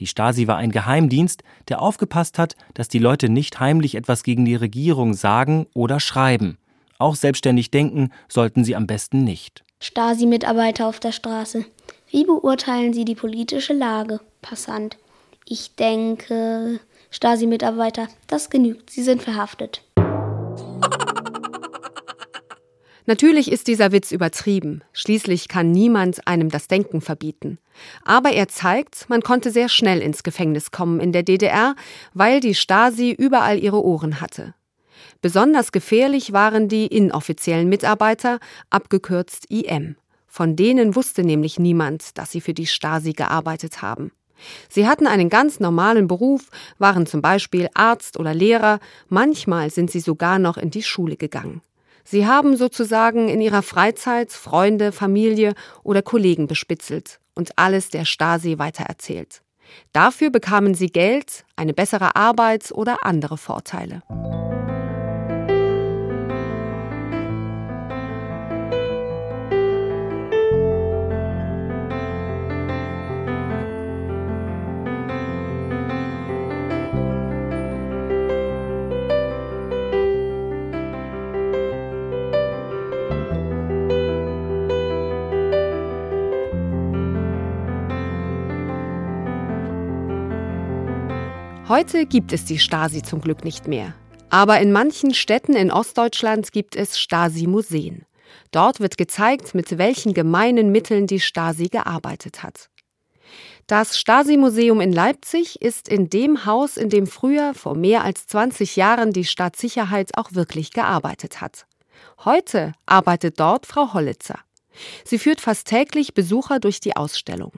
Die Stasi war ein Geheimdienst, der aufgepasst hat, dass die Leute nicht heimlich etwas gegen die Regierung sagen oder schreiben. Auch selbstständig denken sollten sie am besten nicht. Stasi-Mitarbeiter auf der Straße. Wie beurteilen Sie die politische Lage? Passant. Ich denke, Stasi-Mitarbeiter, das genügt. Sie sind verhaftet. Natürlich ist dieser Witz übertrieben. Schließlich kann niemand einem das Denken verbieten. Aber er zeigt, man konnte sehr schnell ins Gefängnis kommen in der DDR, weil die Stasi überall ihre Ohren hatte. Besonders gefährlich waren die inoffiziellen Mitarbeiter, abgekürzt IM. Von denen wusste nämlich niemand, dass sie für die Stasi gearbeitet haben. Sie hatten einen ganz normalen Beruf, waren zum Beispiel Arzt oder Lehrer, manchmal sind sie sogar noch in die Schule gegangen. Sie haben sozusagen in ihrer Freizeit Freunde, Familie oder Kollegen bespitzelt und alles der Stasi weitererzählt. Dafür bekamen sie Geld, eine bessere Arbeit oder andere Vorteile. Heute gibt es die Stasi zum Glück nicht mehr. Aber in manchen Städten in Ostdeutschland gibt es Stasi-Museen. Dort wird gezeigt, mit welchen gemeinen Mitteln die Stasi gearbeitet hat. Das Stasi-Museum in Leipzig ist in dem Haus, in dem früher vor mehr als 20 Jahren die Staatssicherheit auch wirklich gearbeitet hat. Heute arbeitet dort Frau Hollitzer. Sie führt fast täglich Besucher durch die Ausstellung.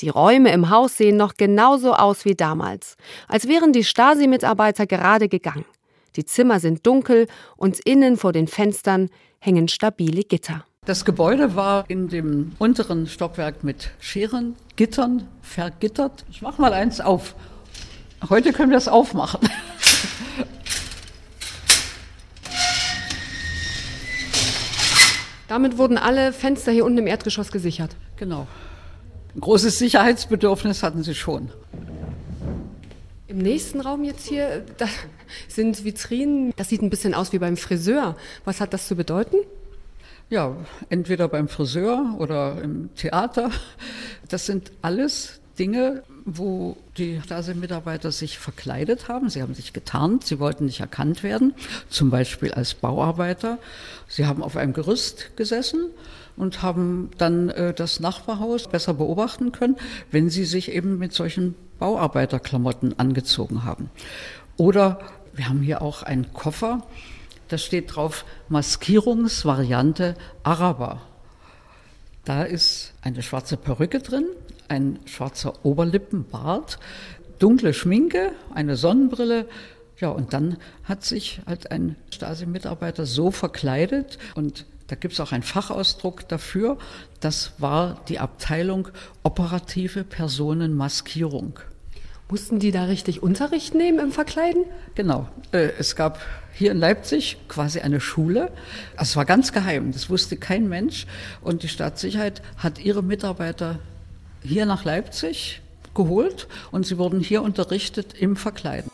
Die Räume im Haus sehen noch genauso aus wie damals, als wären die Stasi-Mitarbeiter gerade gegangen. Die Zimmer sind dunkel und innen vor den Fenstern hängen stabile Gitter. Das Gebäude war in dem unteren Stockwerk mit Scheren, Gittern vergittert. Ich mach mal eins auf. Heute können wir es aufmachen. Damit wurden alle Fenster hier unten im Erdgeschoss gesichert. Genau. Ein großes Sicherheitsbedürfnis hatten sie schon. Im nächsten Raum jetzt hier, da sind Vitrinen. Das sieht ein bisschen aus wie beim Friseur. Was hat das zu bedeuten? Ja, entweder beim Friseur oder im Theater. Das sind alles Dinge, wo die Stasi-Mitarbeiter sich verkleidet haben. Sie haben sich getarnt, sie wollten nicht erkannt werden, zum Beispiel als Bauarbeiter. Sie haben auf einem Gerüst gesessen und haben dann äh, das Nachbarhaus besser beobachten können, wenn sie sich eben mit solchen Bauarbeiterklamotten angezogen haben. Oder wir haben hier auch einen Koffer, da steht drauf Maskierungsvariante Araber. Da ist eine schwarze Perücke drin, ein schwarzer Oberlippenbart, dunkle Schminke, eine Sonnenbrille. Ja, und dann hat sich halt ein Stasi-Mitarbeiter so verkleidet und da gibt es auch einen Fachausdruck dafür. Das war die Abteilung operative Personenmaskierung. Mussten die da richtig Unterricht nehmen im Verkleiden? Genau. Äh, es gab hier in Leipzig quasi eine Schule. Es war ganz geheim, das wusste kein Mensch. Und die Staatssicherheit hat ihre Mitarbeiter hier nach Leipzig geholt und sie wurden hier unterrichtet im Verkleiden.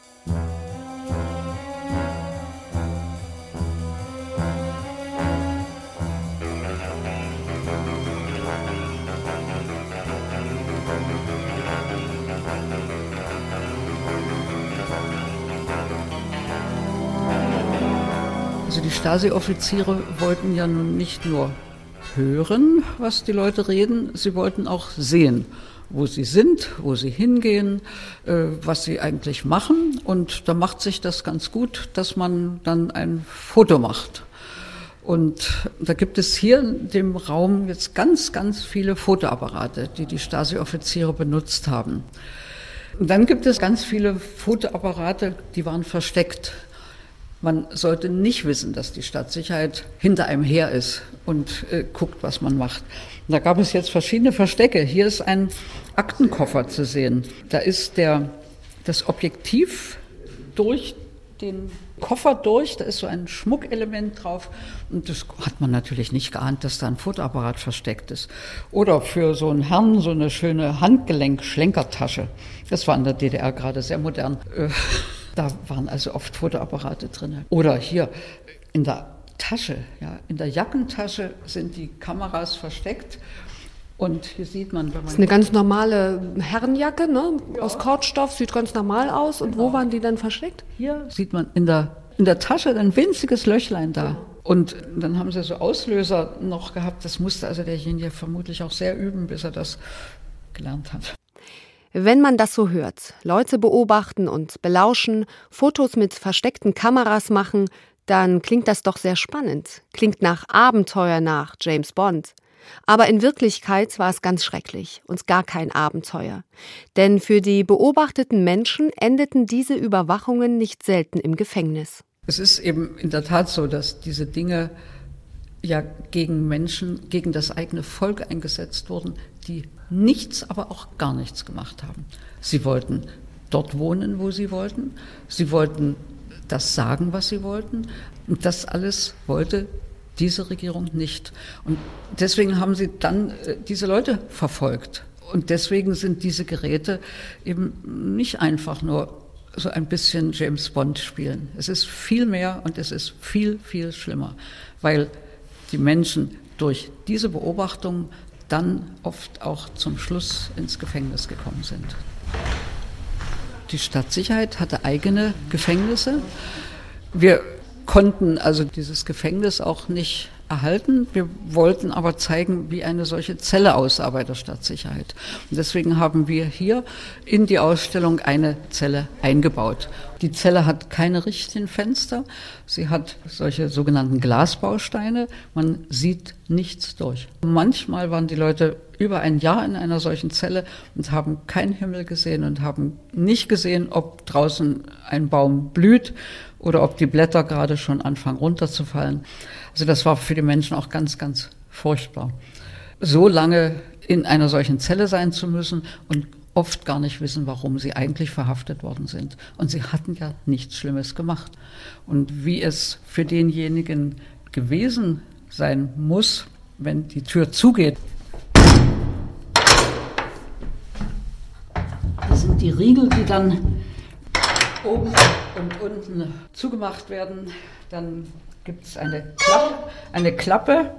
Also die Stasi-Offiziere wollten ja nun nicht nur hören, was die Leute reden, sie wollten auch sehen, wo sie sind, wo sie hingehen, äh, was sie eigentlich machen. Und da macht sich das ganz gut, dass man dann ein Foto macht. Und da gibt es hier in dem Raum jetzt ganz, ganz viele Fotoapparate, die die Stasi-Offiziere benutzt haben. Und dann gibt es ganz viele Fotoapparate, die waren versteckt. Man sollte nicht wissen, dass die Stadtsicherheit hinter einem her ist und äh, guckt, was man macht. Da gab es jetzt verschiedene Verstecke. Hier ist ein Aktenkoffer zu sehen. Da ist der, das Objektiv durch den Koffer durch, da ist so ein Schmuckelement drauf und das hat man natürlich nicht geahnt, dass da ein Fotoapparat versteckt ist. Oder für so einen Herrn so eine schöne Handgelenk-Schlenkertasche. Das war in der DDR gerade sehr modern. Da waren also oft Fotoapparate drin. Oder hier in der Tasche, ja, in der Jackentasche sind die Kameras versteckt und hier sieht man, wenn man. Das ist eine ganz normale Herrenjacke, ne? Ja. Aus Kordstoff, sieht ganz normal aus. Und genau. wo waren die dann versteckt? Hier sieht man in der, in der Tasche ein winziges Löchlein da. Und dann haben sie so Auslöser noch gehabt. Das musste also derjenige vermutlich auch sehr üben, bis er das gelernt hat. Wenn man das so hört, Leute beobachten und belauschen, Fotos mit versteckten Kameras machen, dann klingt das doch sehr spannend. Klingt nach Abenteuer nach James Bond. Aber in Wirklichkeit war es ganz schrecklich und gar kein Abenteuer. Denn für die beobachteten Menschen endeten diese Überwachungen nicht selten im Gefängnis. Es ist eben in der Tat so, dass diese Dinge ja gegen Menschen, gegen das eigene Volk eingesetzt wurden, die nichts, aber auch gar nichts gemacht haben. Sie wollten dort wohnen, wo sie wollten. Sie wollten das sagen, was sie wollten. Und das alles wollte diese Regierung nicht. Und deswegen haben sie dann äh, diese Leute verfolgt. Und deswegen sind diese Geräte eben nicht einfach nur so ein bisschen James Bond spielen. Es ist viel mehr und es ist viel, viel schlimmer, weil die Menschen durch diese Beobachtung dann oft auch zum Schluss ins Gefängnis gekommen sind. Die Stadtsicherheit hatte eigene Gefängnisse. Wir konnten also dieses Gefängnis auch nicht erhalten. Wir wollten aber zeigen, wie eine solche Zelle aussah bei der Stadtsicherheit. Und deswegen haben wir hier in die Ausstellung eine Zelle eingebaut. Die Zelle hat keine richtigen Fenster. Sie hat solche sogenannten Glasbausteine. Man sieht nichts durch. Manchmal waren die Leute über ein Jahr in einer solchen Zelle und haben keinen Himmel gesehen und haben nicht gesehen, ob draußen ein Baum blüht oder ob die Blätter gerade schon anfangen runterzufallen. Also das war für die Menschen auch ganz, ganz furchtbar. So lange in einer solchen Zelle sein zu müssen und oft gar nicht wissen, warum sie eigentlich verhaftet worden sind. Und sie hatten ja nichts Schlimmes gemacht. Und wie es für denjenigen gewesen sein muss, wenn die Tür zugeht. Das sind die Riegel, die dann oben und unten zugemacht werden. Dann gibt es eine Klappe, eine Klappe,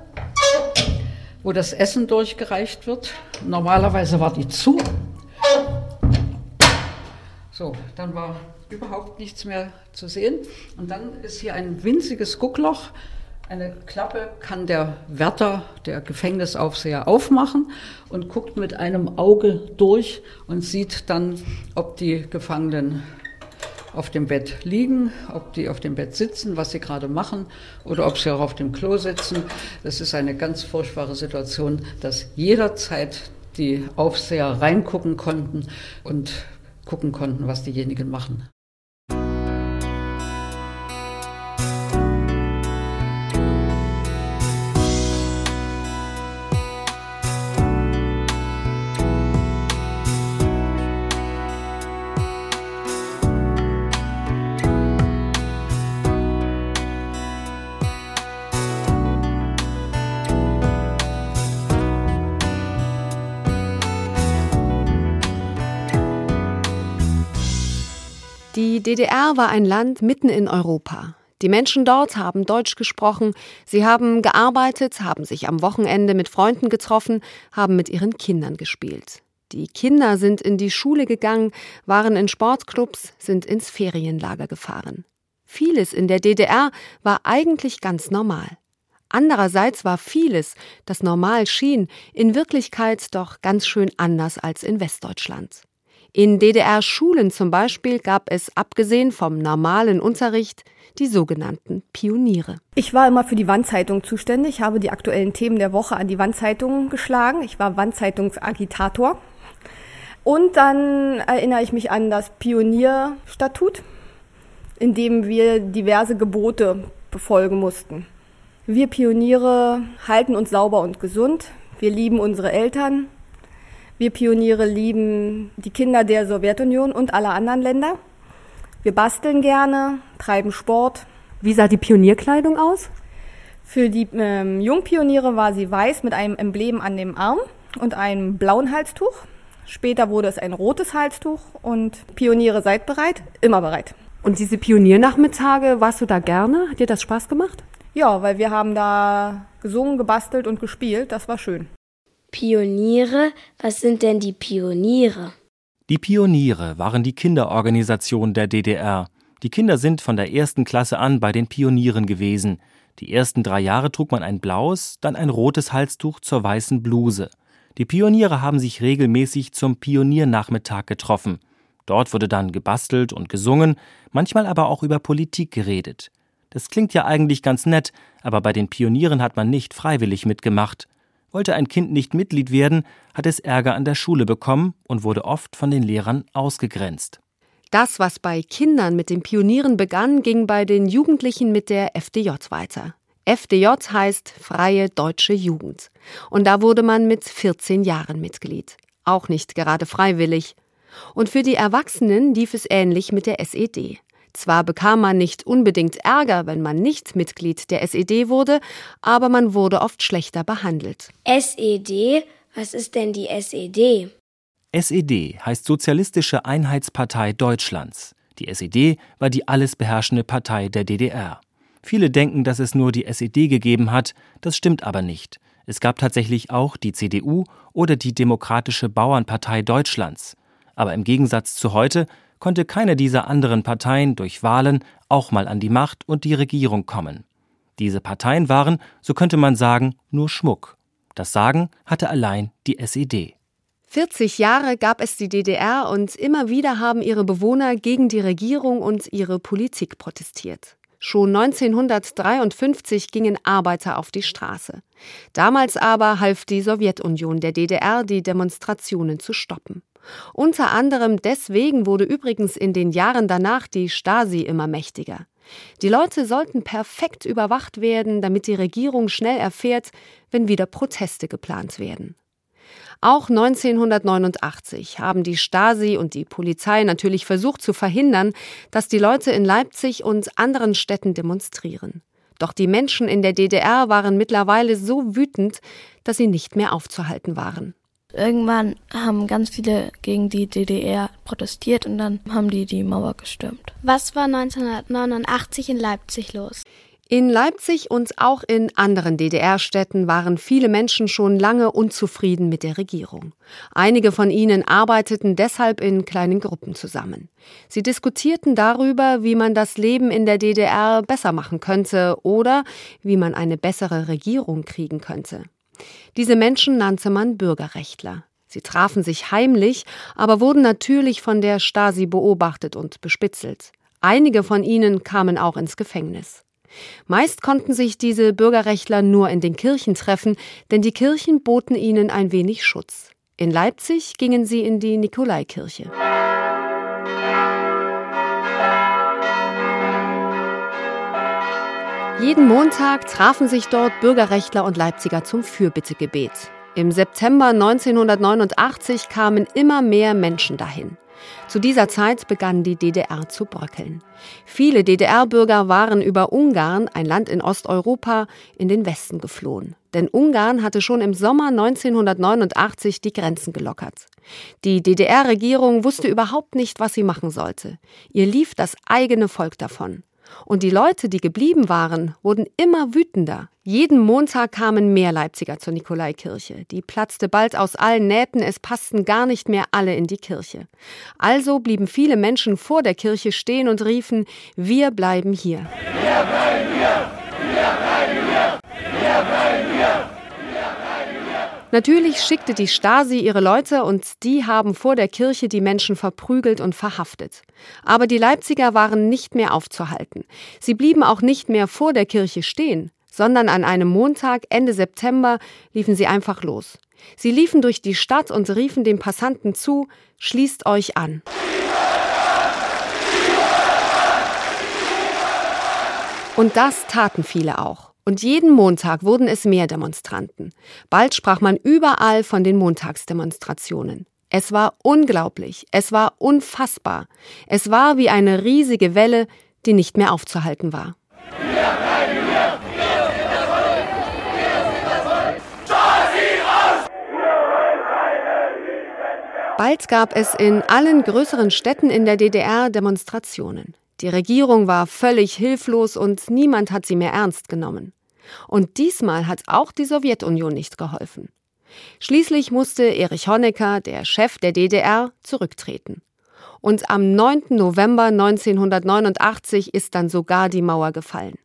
wo das Essen durchgereicht wird. Normalerweise war die zu. So, dann war überhaupt nichts mehr zu sehen. Und dann ist hier ein winziges Guckloch. Eine Klappe kann der Wärter, der Gefängnisaufseher aufmachen und guckt mit einem Auge durch und sieht dann, ob die Gefangenen auf dem Bett liegen, ob die auf dem Bett sitzen, was sie gerade machen oder ob sie auch auf dem Klo sitzen. Das ist eine ganz furchtbare Situation, dass jederzeit die Aufseher reingucken konnten und gucken konnten, was diejenigen machen. DDR war ein Land mitten in Europa. Die Menschen dort haben Deutsch gesprochen, sie haben gearbeitet, haben sich am Wochenende mit Freunden getroffen, haben mit ihren Kindern gespielt. Die Kinder sind in die Schule gegangen, waren in Sportclubs, sind ins Ferienlager gefahren. Vieles in der DDR war eigentlich ganz normal. Andererseits war vieles, das normal schien, in Wirklichkeit doch ganz schön anders als in Westdeutschland. In DDR-Schulen zum Beispiel gab es, abgesehen vom normalen Unterricht, die sogenannten Pioniere. Ich war immer für die Wandzeitung zuständig, habe die aktuellen Themen der Woche an die Wandzeitung geschlagen. Ich war Wandzeitungsagitator. Und dann erinnere ich mich an das Pionierstatut, in dem wir diverse Gebote befolgen mussten. Wir Pioniere halten uns sauber und gesund. Wir lieben unsere Eltern. Wir Pioniere lieben die Kinder der Sowjetunion und aller anderen Länder. Wir basteln gerne, treiben Sport. Wie sah die Pionierkleidung aus? Für die ähm, Jungpioniere war sie weiß mit einem Emblem an dem Arm und einem blauen Halstuch. Später wurde es ein rotes Halstuch und Pioniere seid bereit, immer bereit. Und diese Pioniernachmittage, warst du da gerne? Hat dir das Spaß gemacht? Ja, weil wir haben da gesungen, gebastelt und gespielt. Das war schön. Pioniere? Was sind denn die Pioniere? Die Pioniere waren die Kinderorganisation der DDR. Die Kinder sind von der ersten Klasse an bei den Pionieren gewesen. Die ersten drei Jahre trug man ein blaues, dann ein rotes Halstuch zur weißen Bluse. Die Pioniere haben sich regelmäßig zum Pioniernachmittag getroffen. Dort wurde dann gebastelt und gesungen, manchmal aber auch über Politik geredet. Das klingt ja eigentlich ganz nett, aber bei den Pionieren hat man nicht freiwillig mitgemacht. Wollte ein Kind nicht Mitglied werden, hat es Ärger an der Schule bekommen und wurde oft von den Lehrern ausgegrenzt. Das, was bei Kindern mit den Pionieren begann, ging bei den Jugendlichen mit der FDJ weiter. FDJ heißt Freie Deutsche Jugend. Und da wurde man mit 14 Jahren Mitglied. Auch nicht gerade freiwillig. Und für die Erwachsenen lief es ähnlich mit der SED. Zwar bekam man nicht unbedingt Ärger, wenn man nicht Mitglied der SED wurde, aber man wurde oft schlechter behandelt. SED? Was ist denn die SED? SED heißt Sozialistische Einheitspartei Deutschlands. Die SED war die alles beherrschende Partei der DDR. Viele denken, dass es nur die SED gegeben hat, das stimmt aber nicht. Es gab tatsächlich auch die CDU oder die Demokratische Bauernpartei Deutschlands. Aber im Gegensatz zu heute konnte keine dieser anderen Parteien durch Wahlen auch mal an die Macht und die Regierung kommen. Diese Parteien waren, so könnte man sagen, nur Schmuck. Das Sagen hatte allein die SED. 40 Jahre gab es die DDR und immer wieder haben ihre Bewohner gegen die Regierung und ihre Politik protestiert. Schon 1953 gingen Arbeiter auf die Straße. Damals aber half die Sowjetunion der DDR, die Demonstrationen zu stoppen. Unter anderem deswegen wurde übrigens in den Jahren danach die Stasi immer mächtiger. Die Leute sollten perfekt überwacht werden, damit die Regierung schnell erfährt, wenn wieder Proteste geplant werden. Auch 1989 haben die Stasi und die Polizei natürlich versucht zu verhindern, dass die Leute in Leipzig und anderen Städten demonstrieren. Doch die Menschen in der DDR waren mittlerweile so wütend, dass sie nicht mehr aufzuhalten waren. Irgendwann haben ganz viele gegen die DDR protestiert und dann haben die die Mauer gestürmt. Was war 1989 in Leipzig los? In Leipzig und auch in anderen DDR-Städten waren viele Menschen schon lange unzufrieden mit der Regierung. Einige von ihnen arbeiteten deshalb in kleinen Gruppen zusammen. Sie diskutierten darüber, wie man das Leben in der DDR besser machen könnte oder wie man eine bessere Regierung kriegen könnte. Diese Menschen nannte man Bürgerrechtler. Sie trafen sich heimlich, aber wurden natürlich von der Stasi beobachtet und bespitzelt. Einige von ihnen kamen auch ins Gefängnis. Meist konnten sich diese Bürgerrechtler nur in den Kirchen treffen, denn die Kirchen boten ihnen ein wenig Schutz. In Leipzig gingen sie in die Nikolaikirche. Jeden Montag trafen sich dort Bürgerrechtler und Leipziger zum Fürbittegebet. Im September 1989 kamen immer mehr Menschen dahin. Zu dieser Zeit begann die DDR zu bröckeln. Viele DDR-Bürger waren über Ungarn, ein Land in Osteuropa, in den Westen geflohen. Denn Ungarn hatte schon im Sommer 1989 die Grenzen gelockert. Die DDR-Regierung wusste überhaupt nicht, was sie machen sollte. Ihr lief das eigene Volk davon. Und die Leute, die geblieben waren, wurden immer wütender. Jeden Montag kamen mehr Leipziger zur Nikolaikirche. Die platzte bald aus allen Nähten, es passten gar nicht mehr alle in die Kirche. Also blieben viele Menschen vor der Kirche stehen und riefen, wir bleiben hier. Wir bleiben hier! Wir bleiben hier! Wir Natürlich schickte die Stasi ihre Leute und die haben vor der Kirche die Menschen verprügelt und verhaftet. Aber die Leipziger waren nicht mehr aufzuhalten. Sie blieben auch nicht mehr vor der Kirche stehen, sondern an einem Montag Ende September liefen sie einfach los. Sie liefen durch die Stadt und riefen den Passanten zu, schließt euch an. Und das taten viele auch. Und jeden Montag wurden es mehr Demonstranten. Bald sprach man überall von den Montagsdemonstrationen. Es war unglaublich, es war unfassbar. Es war wie eine riesige Welle, die nicht mehr aufzuhalten war. Bald gab es in allen größeren Städten in der DDR Demonstrationen. Die Regierung war völlig hilflos und niemand hat sie mehr ernst genommen. Und diesmal hat auch die Sowjetunion nicht geholfen. Schließlich musste Erich Honecker, der Chef der DDR, zurücktreten. Und am 9. November 1989 ist dann sogar die Mauer gefallen.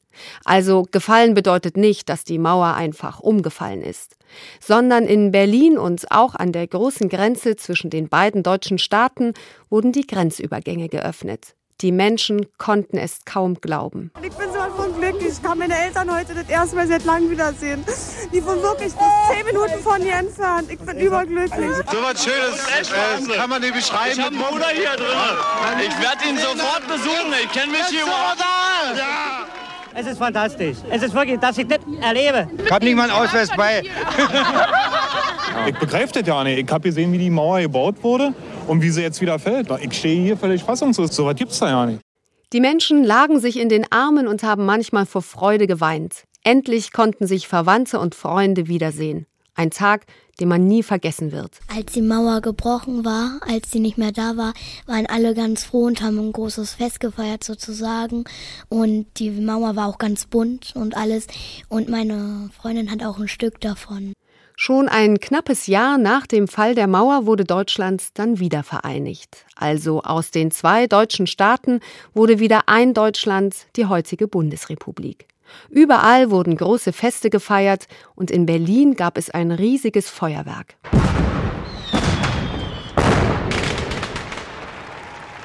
Also gefallen bedeutet nicht, dass die Mauer einfach umgefallen ist, sondern in Berlin und auch an der großen Grenze zwischen den beiden deutschen Staaten wurden die Grenzübergänge geöffnet. Die Menschen konnten es kaum glauben. Ich bin so von glücklich. Ich kann meine Eltern heute das erste Mal seit langem wiedersehen. Die wohnen wirklich zehn Minuten von hier entfernt. Ich bin überglücklich. So was Schönes äh, kann man nicht beschreiben. Ich habe einen Bruder hier drin. Ich werde ihn sofort besuchen. Ich kenne mich hier überhaupt. Ja. Es ist fantastisch. Es ist wirklich, dass ich das erlebe. Ich habe nicht mal einen Ausweis bei. ich begreife das ja nicht. Ich habe gesehen, wie die Mauer gebaut wurde und wie sie jetzt wieder fällt. Ich stehe hier völlig fassungslos. So was gibt es da ja nicht. Die Menschen lagen sich in den Armen und haben manchmal vor Freude geweint. Endlich konnten sich Verwandte und Freunde wiedersehen. Ein Tag, den man nie vergessen wird. Als die Mauer gebrochen war, als sie nicht mehr da war, waren alle ganz froh und haben ein großes Fest gefeiert sozusagen. Und die Mauer war auch ganz bunt und alles. Und meine Freundin hat auch ein Stück davon. Schon ein knappes Jahr nach dem Fall der Mauer wurde Deutschland dann wieder vereinigt. Also aus den zwei deutschen Staaten wurde wieder ein Deutschland, die heutige Bundesrepublik. Überall wurden große Feste gefeiert und in Berlin gab es ein riesiges Feuerwerk.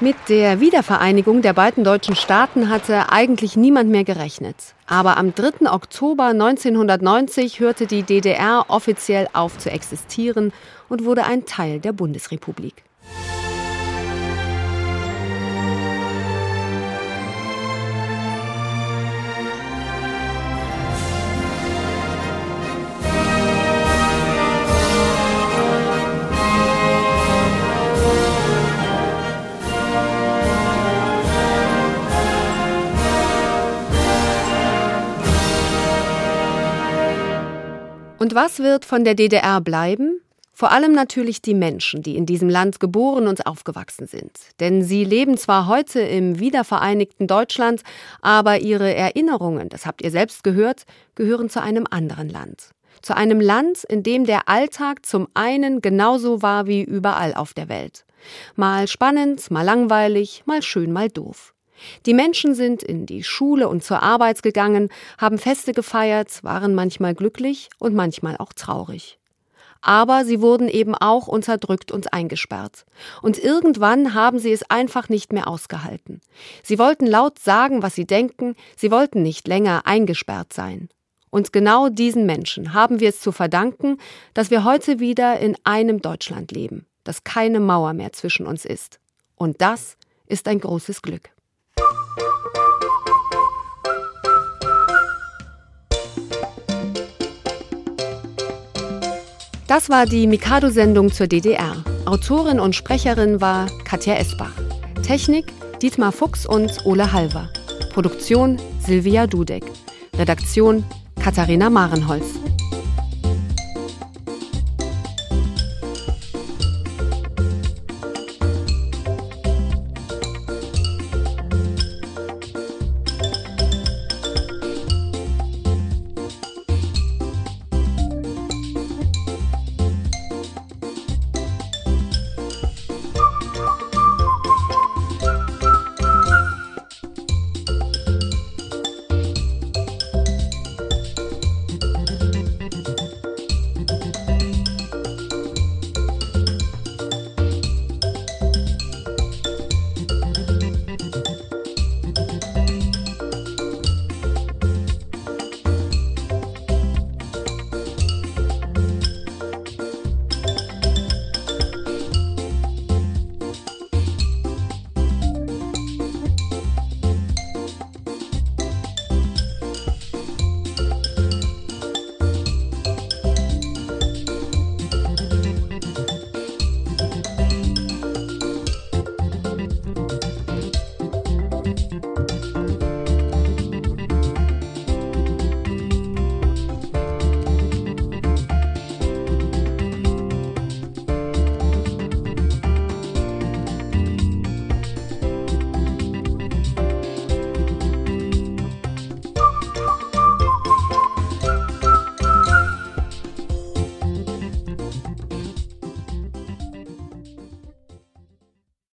Mit der Wiedervereinigung der beiden deutschen Staaten hatte eigentlich niemand mehr gerechnet. Aber am 3. Oktober 1990 hörte die DDR offiziell auf zu existieren und wurde ein Teil der Bundesrepublik. Und was wird von der DDR bleiben? Vor allem natürlich die Menschen, die in diesem Land geboren und aufgewachsen sind. Denn sie leben zwar heute im wiedervereinigten Deutschland, aber ihre Erinnerungen, das habt ihr selbst gehört, gehören zu einem anderen Land. Zu einem Land, in dem der Alltag zum einen genauso war wie überall auf der Welt. Mal spannend, mal langweilig, mal schön, mal doof. Die Menschen sind in die Schule und zur Arbeit gegangen, haben Feste gefeiert, waren manchmal glücklich und manchmal auch traurig. Aber sie wurden eben auch unterdrückt und eingesperrt. Und irgendwann haben sie es einfach nicht mehr ausgehalten. Sie wollten laut sagen, was sie denken, sie wollten nicht länger eingesperrt sein. Und genau diesen Menschen haben wir es zu verdanken, dass wir heute wieder in einem Deutschland leben, dass keine Mauer mehr zwischen uns ist. Und das ist ein großes Glück. Das war die Mikado-Sendung zur DDR. Autorin und Sprecherin war Katja Esbach. Technik Dietmar Fuchs und Ole Halver. Produktion Silvia Dudek. Redaktion Katharina Marenholz.